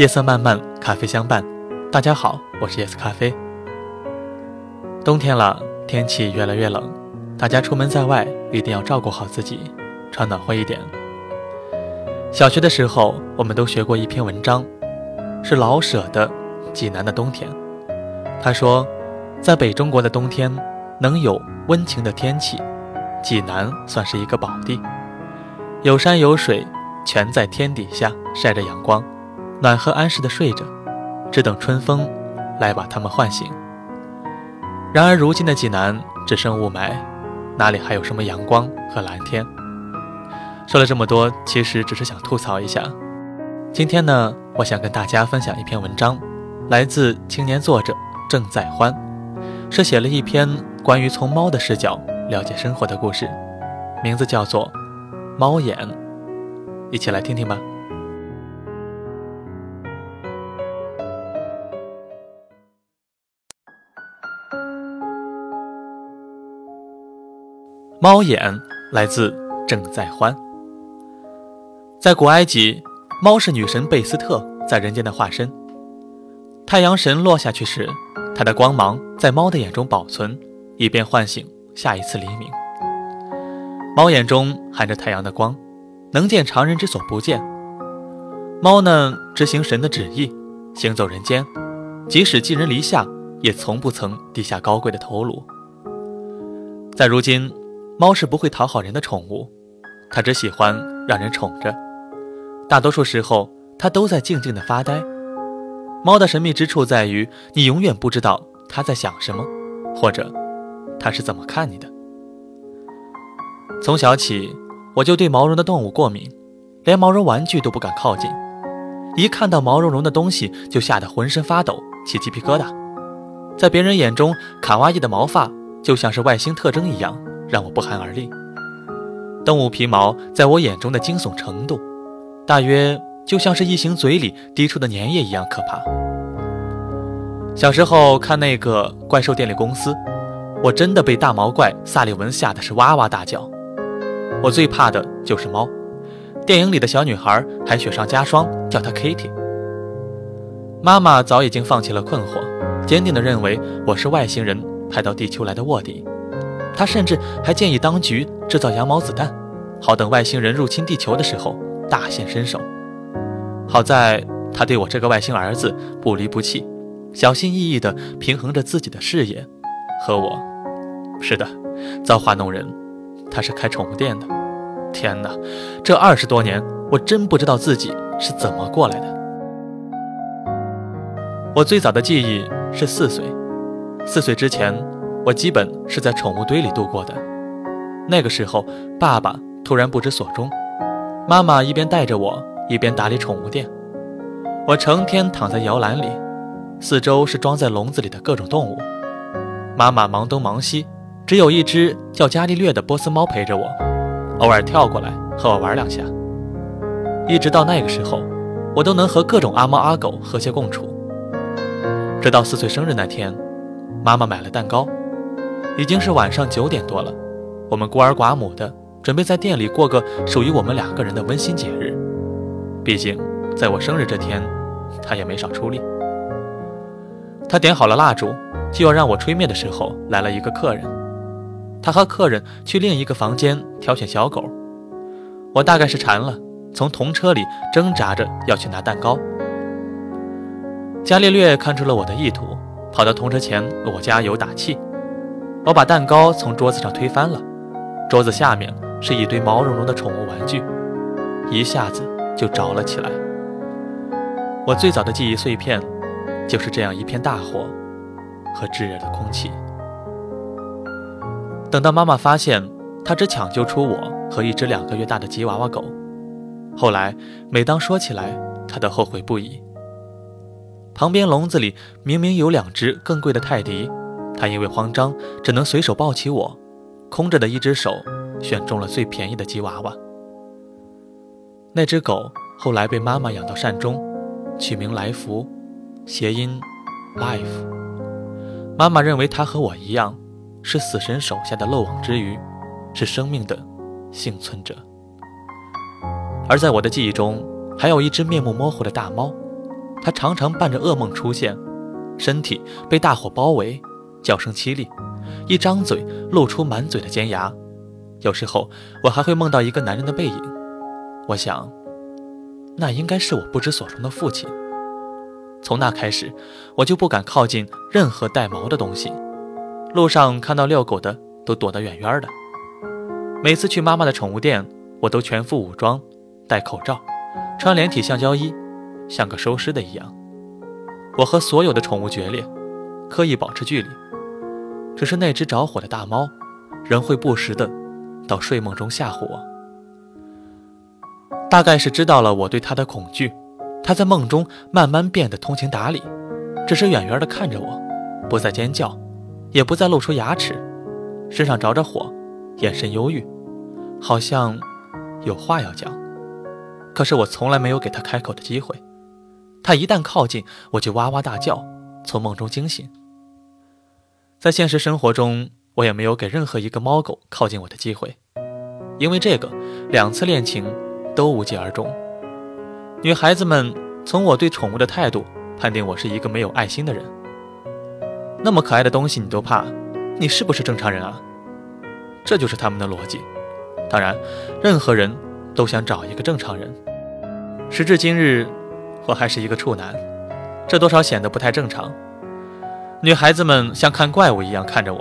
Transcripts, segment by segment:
夜色漫漫，咖啡相伴。大家好，我是夜色咖啡。冬天了，天气越来越冷，大家出门在外一定要照顾好自己，穿暖和一点。小学的时候，我们都学过一篇文章，是老舍的《济南的冬天》。他说，在北中国的冬天，能有温情的天气，济南算是一个宝地，有山有水，全在天底下晒着阳光。暖和安适的睡着，只等春风来把他们唤醒。然而如今的济南只剩雾霾，哪里还有什么阳光和蓝天？说了这么多，其实只是想吐槽一下。今天呢，我想跟大家分享一篇文章，来自青年作者郑在欢，是写了一篇关于从猫的视角了解生活的故事，名字叫做《猫眼》，一起来听听吧。猫眼来自郑在欢。在古埃及，猫是女神贝斯特在人间的化身。太阳神落下去时，它的光芒在猫的眼中保存，以便唤醒下一次黎明。猫眼中含着太阳的光，能见常人之所不见。猫呢，执行神的旨意，行走人间，即使寄人篱下，也从不曾低下高贵的头颅。在如今。猫是不会讨好人的宠物，它只喜欢让人宠着。大多数时候，它都在静静的发呆。猫的神秘之处在于，你永远不知道它在想什么，或者它是怎么看你的。从小起，我就对毛绒的动物过敏，连毛绒玩具都不敢靠近。一看到毛茸茸的东西，就吓得浑身发抖，起鸡皮疙瘩。在别人眼中，卡哇伊的毛发就像是外星特征一样。让我不寒而栗。动物皮毛在我眼中的惊悚程度，大约就像是异形嘴里滴出的粘液一样可怕。小时候看那个怪兽电力公司，我真的被大毛怪萨利文吓得是哇哇大叫。我最怕的就是猫，电影里的小女孩还雪上加霜叫它 Kitty。妈妈早已经放弃了困惑，坚定地认为我是外星人派到地球来的卧底。他甚至还建议当局制造羊毛子弹，好等外星人入侵地球的时候大显身手。好在他对我这个外星儿子不离不弃，小心翼翼地平衡着自己的事业和我。是的，造化弄人，他是开宠物店的。天哪，这二十多年我真不知道自己是怎么过来的。我最早的记忆是四岁，四岁之前。我基本是在宠物堆里度过的。那个时候，爸爸突然不知所终，妈妈一边带着我，一边打理宠物店。我成天躺在摇篮里，四周是装在笼子里的各种动物。妈妈忙东忙西，只有一只叫伽利略的波斯猫陪着我，偶尔跳过来和我玩两下。一直到那个时候，我都能和各种阿猫阿狗和谐共处。直到四岁生日那天，妈妈买了蛋糕。已经是晚上九点多了，我们孤儿寡母的准备在店里过个属于我们两个人的温馨节日。毕竟，在我生日这天，他也没少出力。他点好了蜡烛，就要让我吹灭的时候，来了一个客人。他和客人去另一个房间挑选小狗。我大概是馋了，从童车里挣扎着要去拿蛋糕。伽利略看出了我的意图，跑到童车前为我加油打气。我把蛋糕从桌子上推翻了，桌子下面是一堆毛茸茸的宠物玩具，一下子就着了起来。我最早的记忆碎片，就是这样一片大火和炙热的空气。等到妈妈发现，她只抢救出我和一只两个月大的吉娃娃狗。后来每当说起来，她都后悔不已。旁边笼子里明明有两只更贵的泰迪。他因为慌张，只能随手抱起我，空着的一只手选中了最便宜的吉娃娃。那只狗后来被妈妈养到善终，取名来福，谐音 life。妈妈认为它和我一样，是死神手下的漏网之鱼，是生命的幸存者。而在我的记忆中，还有一只面目模糊的大猫，它常常伴着噩梦出现，身体被大火包围，叫声凄厉，一张嘴露出满嘴的尖牙。有时候我还会梦到一个男人的背影，我想，那应该是我不知所终的父亲。从那开始，我就不敢靠近任何带毛的东西。路上看到遛狗的，都躲得远远的。每次去妈妈的宠物店，我都全副武装，戴口罩，穿连体橡胶衣，像个收尸的一样。我和所有的宠物决裂，刻意保持距离。只是那只着火的大猫，仍会不时的到睡梦中吓唬我。大概是知道了我对它的恐惧。它在梦中慢慢变得通情达理，只是远远地看着我，不再尖叫，也不再露出牙齿，身上着着火，眼神忧郁，好像有话要讲。可是我从来没有给他开口的机会，他一旦靠近，我就哇哇大叫，从梦中惊醒。在现实生活中，我也没有给任何一个猫狗靠近我的机会，因为这个，两次恋情都无疾而终。女孩子们从我对宠物的态度判定我是一个没有爱心的人。那么可爱的东西你都怕，你是不是正常人啊？这就是他们的逻辑。当然，任何人都想找一个正常人。时至今日，我还是一个处男，这多少显得不太正常。女孩子们像看怪物一样看着我。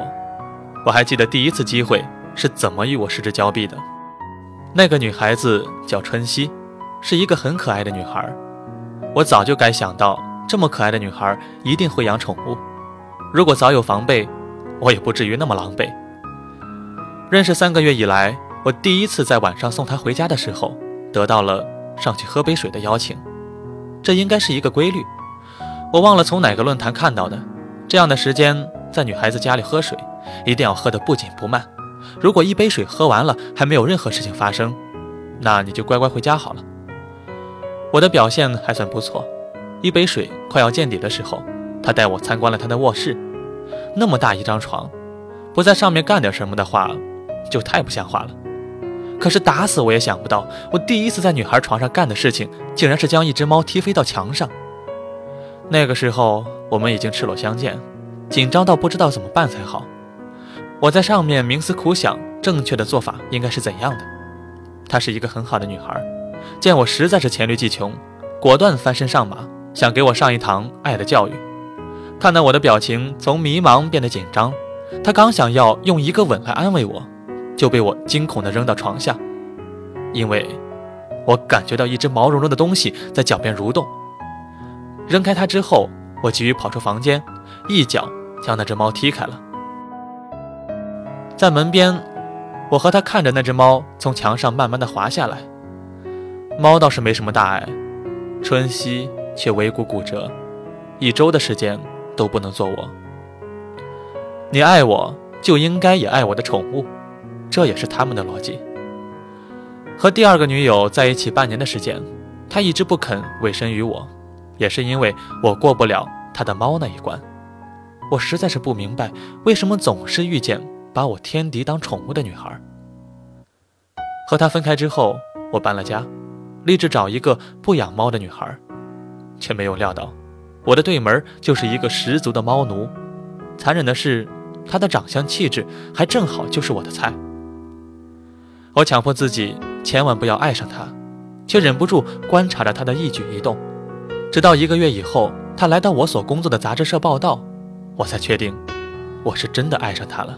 我还记得第一次机会是怎么与我失之交臂的。那个女孩子叫春熙。是一个很可爱的女孩，我早就该想到，这么可爱的女孩一定会养宠物。如果早有防备，我也不至于那么狼狈。认识三个月以来，我第一次在晚上送她回家的时候，得到了上去喝杯水的邀请。这应该是一个规律，我忘了从哪个论坛看到的。这样的时间在女孩子家里喝水，一定要喝得不紧不慢。如果一杯水喝完了还没有任何事情发生，那你就乖乖回家好了。我的表现还算不错，一杯水快要见底的时候，他带我参观了他的卧室。那么大一张床，不在上面干点什么的话，就太不像话了。可是打死我也想不到，我第一次在女孩床上干的事情，竟然是将一只猫踢飞到墙上。那个时候我们已经赤裸相见，紧张到不知道怎么办才好。我在上面冥思苦想，正确的做法应该是怎样的。她是一个很好的女孩。见我实在是黔驴技穷，果断翻身上马，想给我上一堂爱的教育。看到我的表情从迷茫变得紧张，她刚想要用一个吻来安慰我，就被我惊恐地扔到床下，因为我感觉到一只毛茸茸的东西在脚边蠕动。扔开它之后，我急于跑出房间，一脚将那只猫踢开了。在门边，我和他看着那只猫从墙上慢慢的滑下来。猫倒是没什么大碍，春熙却尾骨骨折，一周的时间都不能做我。你爱我，就应该也爱我的宠物，这也是他们的逻辑。和第二个女友在一起半年的时间，他一直不肯委身于我，也是因为我过不了他的猫那一关。我实在是不明白，为什么总是遇见把我天敌当宠物的女孩。和他分开之后，我搬了家。立志找一个不养猫的女孩，却没有料到，我的对门就是一个十足的猫奴。残忍的是，她的长相气质还正好就是我的菜。我强迫自己千万不要爱上她，却忍不住观察着她的一举一动。直到一个月以后，他来到我所工作的杂志社报道，我才确定，我是真的爱上他了。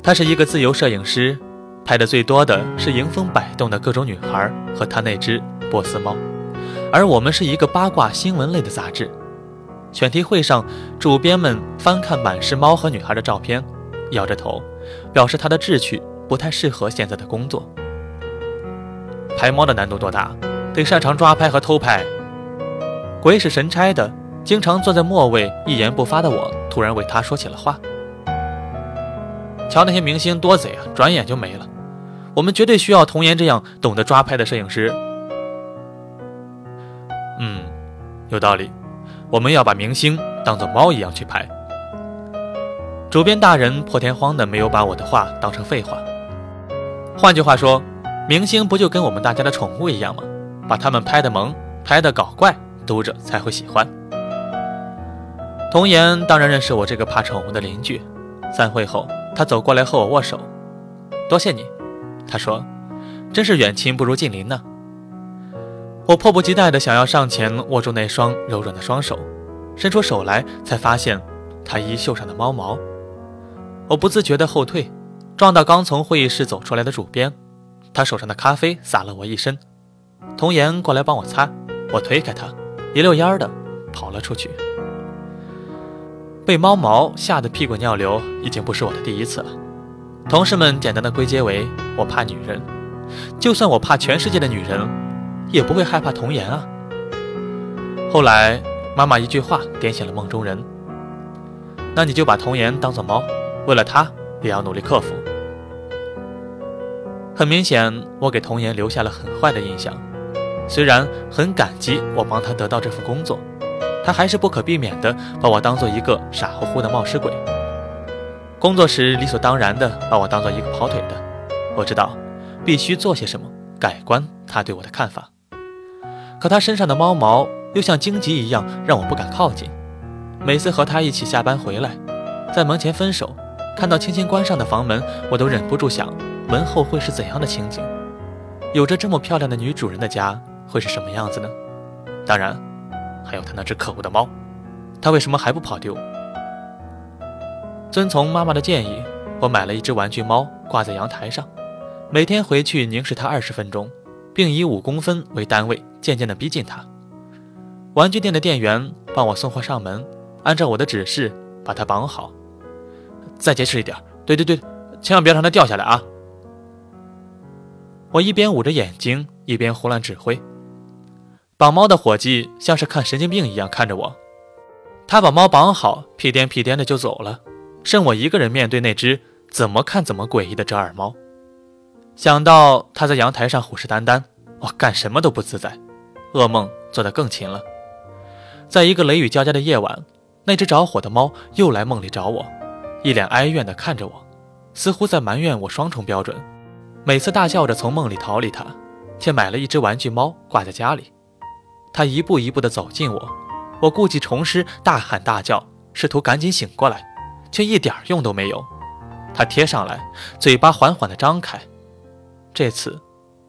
他是一个自由摄影师。拍的最多的是迎风摆动的各种女孩和他那只波斯猫，而我们是一个八卦新闻类的杂志。选题会上，主编们翻看满是猫和女孩的照片，摇着头，表示他的志趣不太适合现在的工作。拍猫的难度多大？得擅长抓拍和偷拍。鬼使神差的，经常坐在末位一言不发的我，突然为他说起了话。瞧那些明星多贼啊，转眼就没了。我们绝对需要童颜这样懂得抓拍的摄影师。嗯，有道理。我们要把明星当做猫一样去拍。主编大人破天荒的没有把我的话当成废话。换句话说，明星不就跟我们大家的宠物一样吗？把他们拍的萌，拍的搞怪，读者才会喜欢。童言当然认识我这个怕宠物的邻居。散会后，他走过来和我握手，多谢你，他说：“真是远亲不如近邻呢。”我迫不及待地想要上前握住那双柔软的双手，伸出手来，才发现他衣袖上的猫毛。我不自觉地后退，撞到刚从会议室走出来的主编，他手上的咖啡洒了我一身。童颜过来帮我擦，我推开他，一溜烟儿的跑了出去。被猫毛吓得屁滚尿流，已经不是我的第一次了。同事们简单的归结为我怕女人，就算我怕全世界的女人，也不会害怕童颜啊。后来妈妈一句话点醒了梦中人，那你就把童颜当做猫，为了她也要努力克服。很明显，我给童颜留下了很坏的印象，虽然很感激我帮他得到这份工作。他还是不可避免地把我当做一个傻乎乎的冒失鬼。工作时理所当然地把我当做一个跑腿的。我知道必须做些什么改观他对我的看法，可他身上的猫毛又像荆棘一样让我不敢靠近。每次和他一起下班回来，在门前分手，看到轻轻关上的房门，我都忍不住想门后会是怎样的情景。有着这么漂亮的女主人的家会是什么样子呢？当然。还有他那只可恶的猫，他为什么还不跑丢？遵从妈妈的建议，我买了一只玩具猫挂在阳台上，每天回去凝视它二十分钟，并以五公分为单位渐渐地逼近它。玩具店的店员帮我送货上门，按照我的指示把它绑好，再结实一点。对对对，千万别让它掉下来啊！我一边捂着眼睛，一边胡乱指挥。绑猫的伙计像是看神经病一样看着我，他把猫绑好，屁颠屁颠的就走了，剩我一个人面对那只怎么看怎么诡异的折耳猫。想到他在阳台上虎视眈眈，我干什么都不自在，噩梦做得更勤了。在一个雷雨交加的夜晚，那只着火的猫又来梦里找我，一脸哀怨地看着我，似乎在埋怨我双重标准。每次大叫着从梦里逃离它，却买了一只玩具猫挂在家里。他一步一步地走近我，我故技重施，大喊大叫，试图赶紧醒过来，却一点用都没有。他贴上来，嘴巴缓缓地张开，这次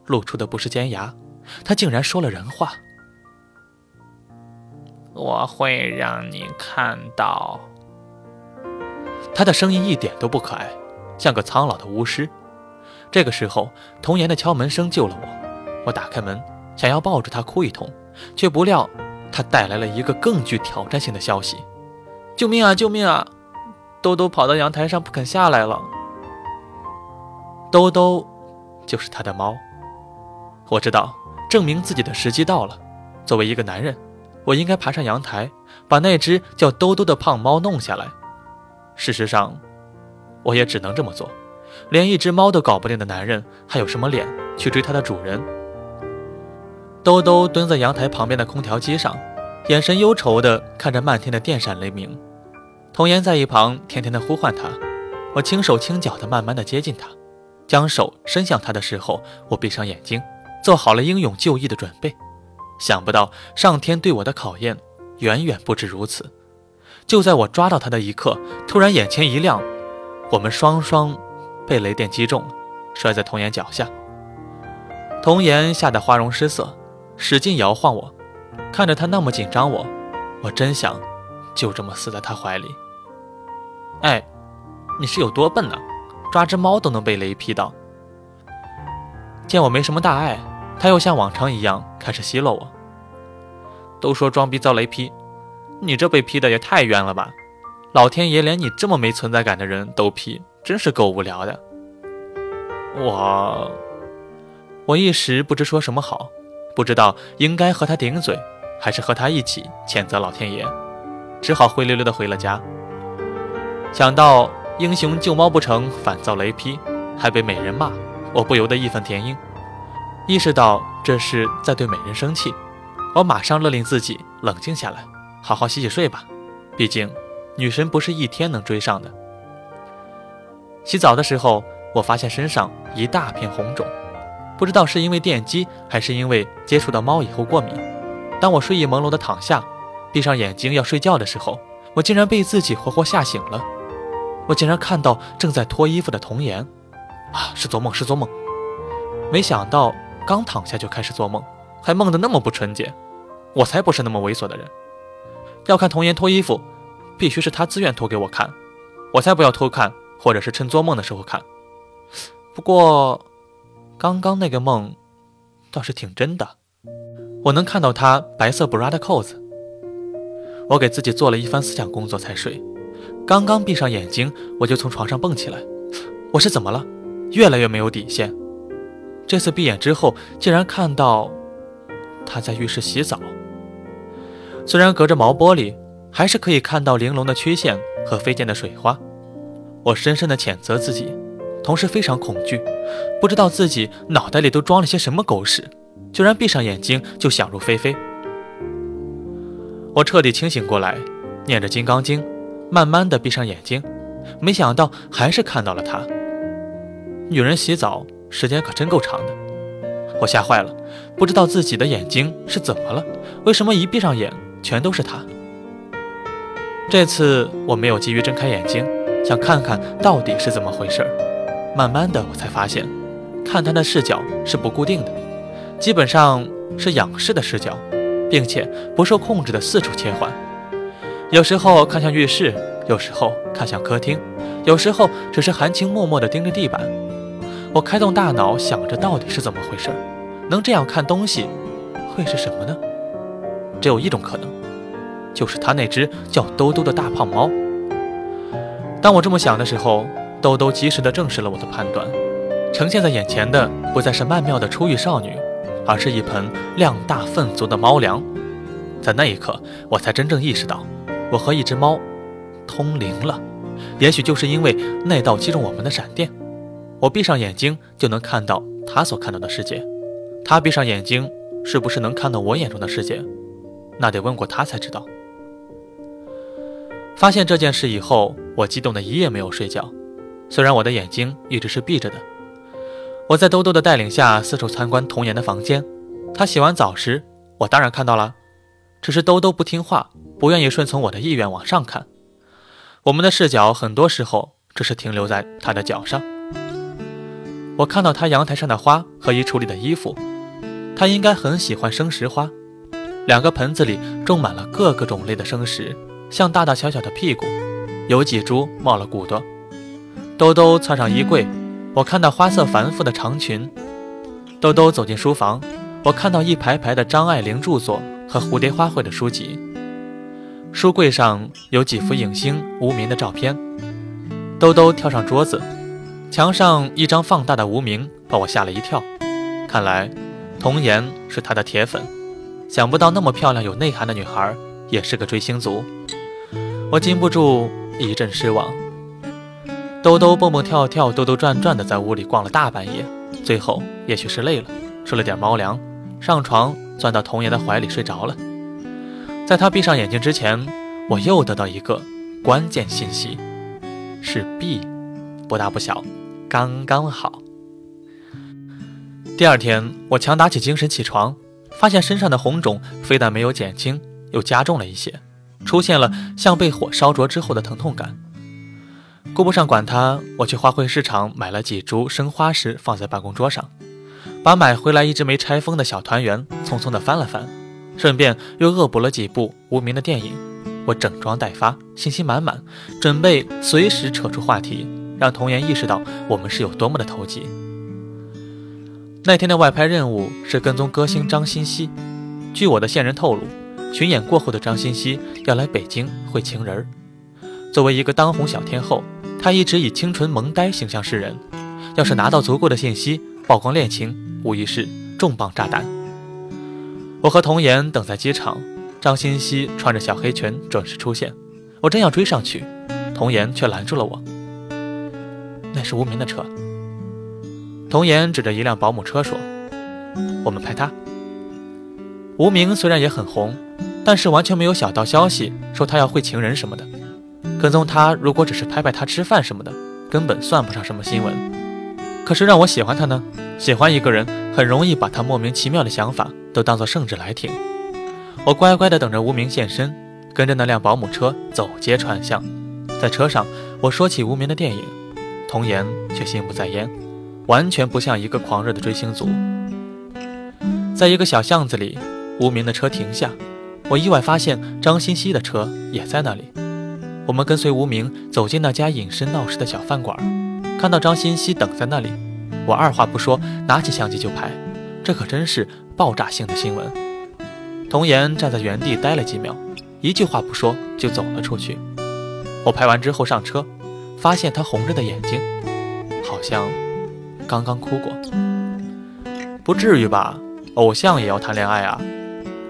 露出的不是尖牙，他竟然说了人话：“我会让你看到。”他的声音一点都不可爱，像个苍老的巫师。这个时候，童颜的敲门声救了我。我打开门，想要抱住他哭一通。却不料，他带来了一个更具挑战性的消息：“救命啊！救命啊！兜兜跑到阳台上不肯下来了。”兜兜就是他的猫。我知道，证明自己的时机到了。作为一个男人，我应该爬上阳台，把那只叫兜兜的胖猫弄下来。事实上，我也只能这么做。连一只猫都搞不定的男人，还有什么脸去追他的主人？兜兜蹲在阳台旁边的空调机上，眼神忧愁地看着漫天的电闪雷鸣。童言在一旁甜甜地呼唤他，我轻手轻脚地慢慢地接近他，将手伸向他的时候，我闭上眼睛，做好了英勇就义的准备。想不到上天对我的考验远远不止如此。就在我抓到他的一刻，突然眼前一亮，我们双双被雷电击中了，摔在童言脚下。童言吓得花容失色。使劲摇晃我，看着他那么紧张，我，我真想就这么死在他怀里。哎，你是有多笨呢？抓只猫都能被雷劈到。见我没什么大碍，他又像往常一样开始奚落我。都说装逼遭雷劈，你这被劈的也太冤了吧！老天爷连你这么没存在感的人都劈，真是够无聊的。我，我一时不知说什么好。不知道应该和他顶嘴，还是和他一起谴责老天爷，只好灰溜溜的回了家。想到英雄救猫不成反遭雷劈，还被美人骂，我不由得义愤填膺。意识到这是在对美人生气，我马上勒令自己冷静下来，好好洗洗睡吧。毕竟女神不是一天能追上的。洗澡的时候，我发现身上一大片红肿。不知道是因为电击，还是因为接触到猫以后过敏，当我睡意朦胧的躺下，闭上眼睛要睡觉的时候，我竟然被自己活活吓醒了。我竟然看到正在脱衣服的童颜，啊，是做梦，是做梦。没想到刚躺下就开始做梦，还梦得那么不纯洁。我才不是那么猥琐的人。要看童颜脱衣服，必须是他自愿脱给我看，我才不要偷看，或者是趁做梦的时候看。不过，刚刚那个梦倒是挺真的，我能看到他白色 bra 的扣子。我给自己做了一番思想工作才睡。刚刚闭上眼睛，我就从床上蹦起来。我是怎么了？越来越没有底线。这次闭眼之后，竟然看到他在浴室洗澡。虽然隔着毛玻璃，还是可以看到玲珑的曲线和飞溅的水花。我深深的谴责自己，同时非常恐惧，不知道自己脑袋里都装了些什么狗屎，居然闭上眼睛就想入非非。我彻底清醒过来，念着《金刚经》。慢慢的闭上眼睛，没想到还是看到了他。女人洗澡时间可真够长的，我吓坏了，不知道自己的眼睛是怎么了，为什么一闭上眼全都是他？这次我没有急于睁开眼睛，想看看到底是怎么回事儿。慢慢的我才发现，看他的视角是不固定的，基本上是仰视的视角，并且不受控制的四处切换。有时候看向浴室，有时候看向客厅，有时候只是含情脉脉地盯着地板。我开动大脑想着到底是怎么回事，能这样看东西，会是什么呢？只有一种可能，就是他那只叫兜兜的大胖猫。当我这么想的时候，兜兜及时地证实了我的判断，呈现在眼前的不再是曼妙的初遇少女，而是一盆量大份足的猫粮。在那一刻，我才真正意识到。我和一只猫通灵了，也许就是因为那道击中我们的闪电，我闭上眼睛就能看到他所看到的世界。他闭上眼睛，是不是能看到我眼中的世界？那得问过他才知道。发现这件事以后，我激动的一夜没有睡觉。虽然我的眼睛一直是闭着的，我在兜兜的带领下四处参观童颜的房间。他洗完澡时，我当然看到了。只是兜兜不听话，不愿意顺从我的意愿往上看。我们的视角很多时候只是停留在他的脚上。我看到他阳台上的花和衣橱里的衣服，他应该很喜欢生石花。两个盆子里种满了各个种类的生石，像大大小小的屁股，有几株冒了骨朵。兜兜窜上衣柜，我看到花色繁复的长裙。兜兜走进书房，我看到一排排的张爱玲著作。和蝴蝶花卉的书籍，书柜上有几幅影星无名的照片。兜兜跳上桌子，墙上一张放大的无名把我吓了一跳。看来童颜是他的铁粉，想不到那么漂亮有内涵的女孩也是个追星族。我禁不住一阵失望。兜兜蹦蹦跳跳、兜兜转转的在屋里逛了大半夜，最后也许是累了，吃了点猫粮，上床。钻到童颜的怀里睡着了，在他闭上眼睛之前，我又得到一个关键信息，是 B，不大不小，刚刚好。第二天，我强打起精神起床，发现身上的红肿非但没有减轻，又加重了一些，出现了像被火烧灼之后的疼痛感。顾不上管它，我去花卉市场买了几株生花石，放在办公桌上。把买回来一直没拆封的小团圆匆匆地翻了翻，顺便又恶补了几部无名的电影。我整装待发，信心满满，准备随时扯出话题，让童颜意识到我们是有多么的投机。那天的外拍任务是跟踪歌星张欣熙。据我的线人透露，巡演过后的张欣熙要来北京会情人儿。作为一个当红小天后，他一直以清纯萌呆形象示人。要是拿到足够的信息，曝光恋情。无疑是重磅炸弹。我和童颜等在机场，张欣熙穿着小黑裙准时出现。我正要追上去，童颜却拦住了我。那是无名的车。童颜指着一辆保姆车说：“我们拍他。”无名虽然也很红，但是完全没有小道消息说他要会情人什么的。跟踪他，如果只是拍拍他吃饭什么的，根本算不上什么新闻。可是让我喜欢他呢？喜欢一个人很容易把他莫名其妙的想法都当做圣旨来听。我乖乖的等着无名现身，跟着那辆保姆车走街串巷。在车上，我说起无名的电影，童言却心不在焉，完全不像一个狂热的追星族。在一个小巷子里，无名的车停下，我意外发现张欣欣的车也在那里。我们跟随无名走进那家隐身闹市的小饭馆，看到张欣希等在那里，我二话不说，拿起相机就拍。这可真是爆炸性的新闻。童言站在原地待了几秒，一句话不说就走了出去。我拍完之后上车，发现他红着的眼睛，好像刚刚哭过。不至于吧？偶像也要谈恋爱啊？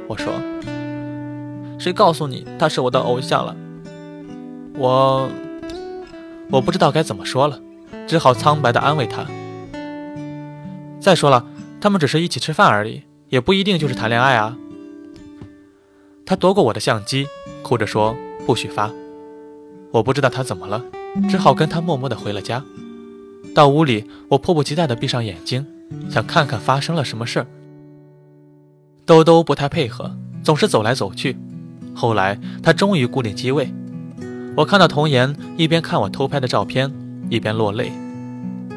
我说。谁告诉你他是我的偶像了？我我不知道该怎么说了，只好苍白的安慰他。再说了，他们只是一起吃饭而已，也不一定就是谈恋爱啊。他夺过我的相机，哭着说：“不许发。”我不知道他怎么了，只好跟他默默地回了家。到屋里，我迫不及待地闭上眼睛，想看看发生了什么事儿。兜兜不太配合，总是走来走去。后来他终于固定机位，我看到童言一边看我偷拍的照片，一边落泪。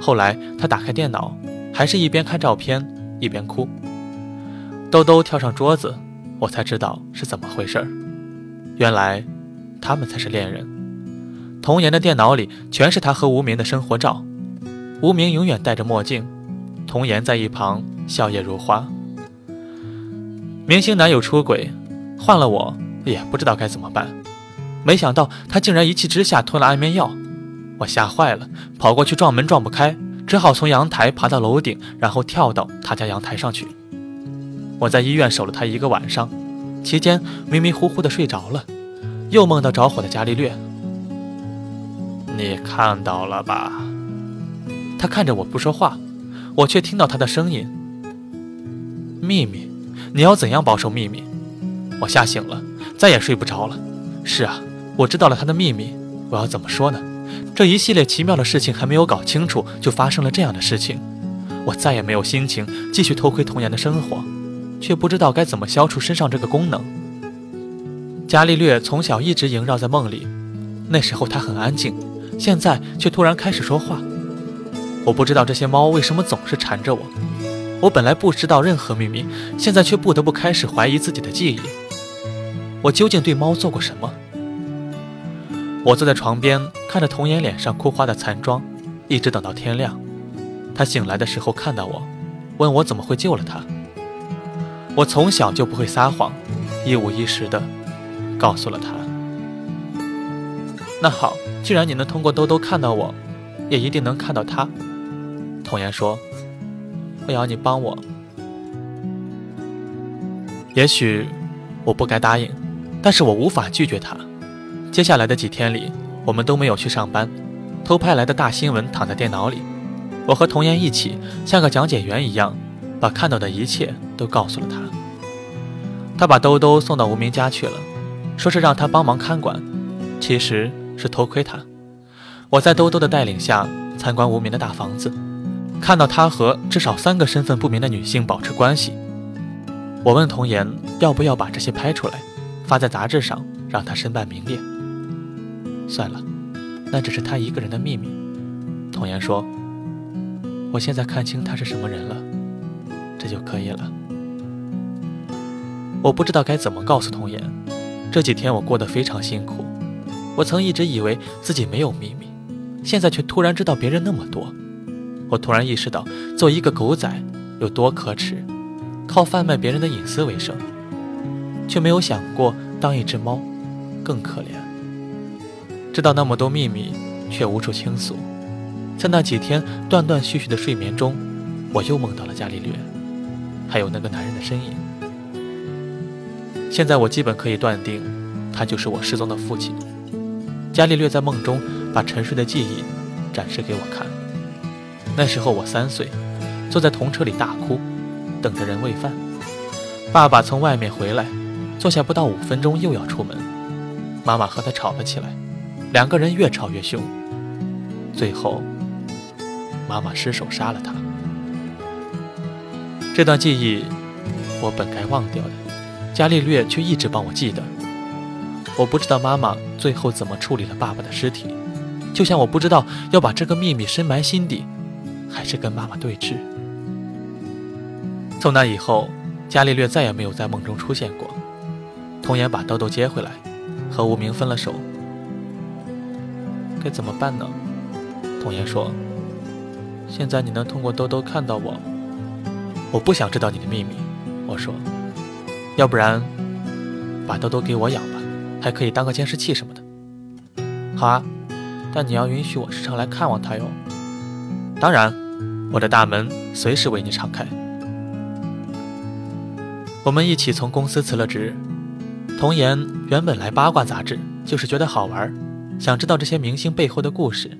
后来他打开电脑，还是一边看照片一边哭。兜兜跳上桌子。我才知道是怎么回事儿，原来他们才是恋人。童言的电脑里全是他和无名的生活照，无名永远戴着墨镜，童言在一旁笑靥如花。明星男友出轨，换了我也不知道该怎么办。没想到他竟然一气之下吞了安眠药，我吓坏了，跑过去撞门撞不开，只好从阳台爬到楼顶，然后跳到他家阳台上去。我在医院守了他一个晚上，期间迷迷糊糊的睡着了，又梦到着火的伽利略。你看到了吧？他看着我不说话，我却听到他的声音。秘密，你要怎样保守秘密？我吓醒了，再也睡不着了。是啊，我知道了他的秘密，我要怎么说呢？这一系列奇妙的事情还没有搞清楚，就发生了这样的事情，我再也没有心情继续偷窥童颜的生活。却不知道该怎么消除身上这个功能。伽利略从小一直萦绕在梦里，那时候他很安静，现在却突然开始说话。我不知道这些猫为什么总是缠着我。我本来不知道任何秘密，现在却不得不开始怀疑自己的记忆。我究竟对猫做过什么？我坐在床边，看着童颜脸上哭花的残妆，一直等到天亮。他醒来的时候看到我，问我怎么会救了他。我从小就不会撒谎，一五一十的告诉了他。那好，既然你能通过兜兜看到我，也一定能看到他。童言说：“我要你帮我。”也许我不该答应，但是我无法拒绝他。接下来的几天里，我们都没有去上班，偷拍来的大新闻躺在电脑里。我和童言一起，像个讲解员一样。把看到的一切都告诉了他。他把兜兜送到无名家去了，说是让他帮忙看管，其实是偷窥他。我在兜兜的带领下参观无名的大房子，看到他和至少三个身份不明的女性保持关系。我问童言要不要把这些拍出来，发在杂志上，让他身败名裂。算了，那只是他一个人的秘密。童言说：“我现在看清他是什么人了。”这就可以了。我不知道该怎么告诉童言，这几天我过得非常辛苦。我曾一直以为自己没有秘密，现在却突然知道别人那么多。我突然意识到，做一个狗仔有多可耻，靠贩卖别人的隐私为生，却没有想过当一只猫更可怜。知道那么多秘密，却无处倾诉。在那几天断断续续的睡眠中，我又梦到了伽利略。还有那个男人的身影。现在我基本可以断定，他就是我失踪的父亲。伽利略在梦中把沉睡的记忆展示给我看。那时候我三岁，坐在童车里大哭，等着人喂饭。爸爸从外面回来，坐下不到五分钟又要出门。妈妈和他吵了起来，两个人越吵越凶。最后，妈妈失手杀了他。这段记忆，我本该忘掉的，伽利略却一直帮我记得。我不知道妈妈最后怎么处理了爸爸的尸体，就像我不知道要把这个秘密深埋心底，还是跟妈妈对峙。从那以后，伽利略再也没有在梦中出现过。童颜把兜兜接回来，和无名分了手。该怎么办呢？童颜说：“现在你能通过兜兜看到我。我不想知道你的秘密。”我说：“要不然，把兜兜给我养吧，还可以当个监视器什么的。”好啊，但你要允许我时常来看望他哟。当然，我的大门随时为你敞开。我们一起从公司辞了职。童颜原本来八卦杂志就是觉得好玩，想知道这些明星背后的故事，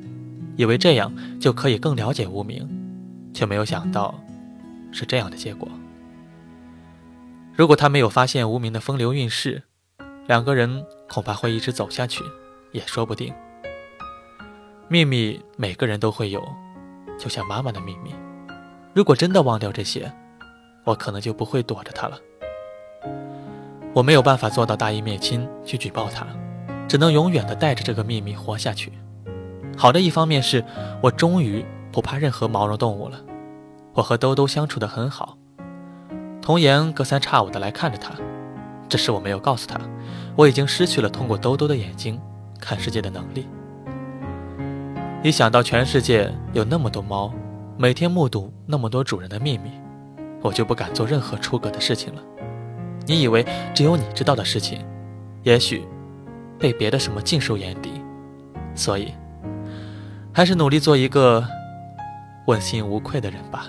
以为这样就可以更了解无名，却没有想到是这样的结果。如果他没有发现无名的风流韵事，两个人恐怕会一直走下去，也说不定。秘密每个人都会有，就像妈妈的秘密。如果真的忘掉这些，我可能就不会躲着他了。我没有办法做到大义灭亲去举报他，只能永远的带着这个秘密活下去。好的一方面是我终于不怕任何毛绒动物了，我和兜兜相处的很好。童颜隔三差五的来看着他，只是我没有告诉他，我已经失去了通过兜兜的眼睛看世界的能力。一想到全世界有那么多猫，每天目睹那么多主人的秘密，我就不敢做任何出格的事情了。你以为只有你知道的事情，也许被别的什么尽收眼底，所以还是努力做一个问心无愧的人吧。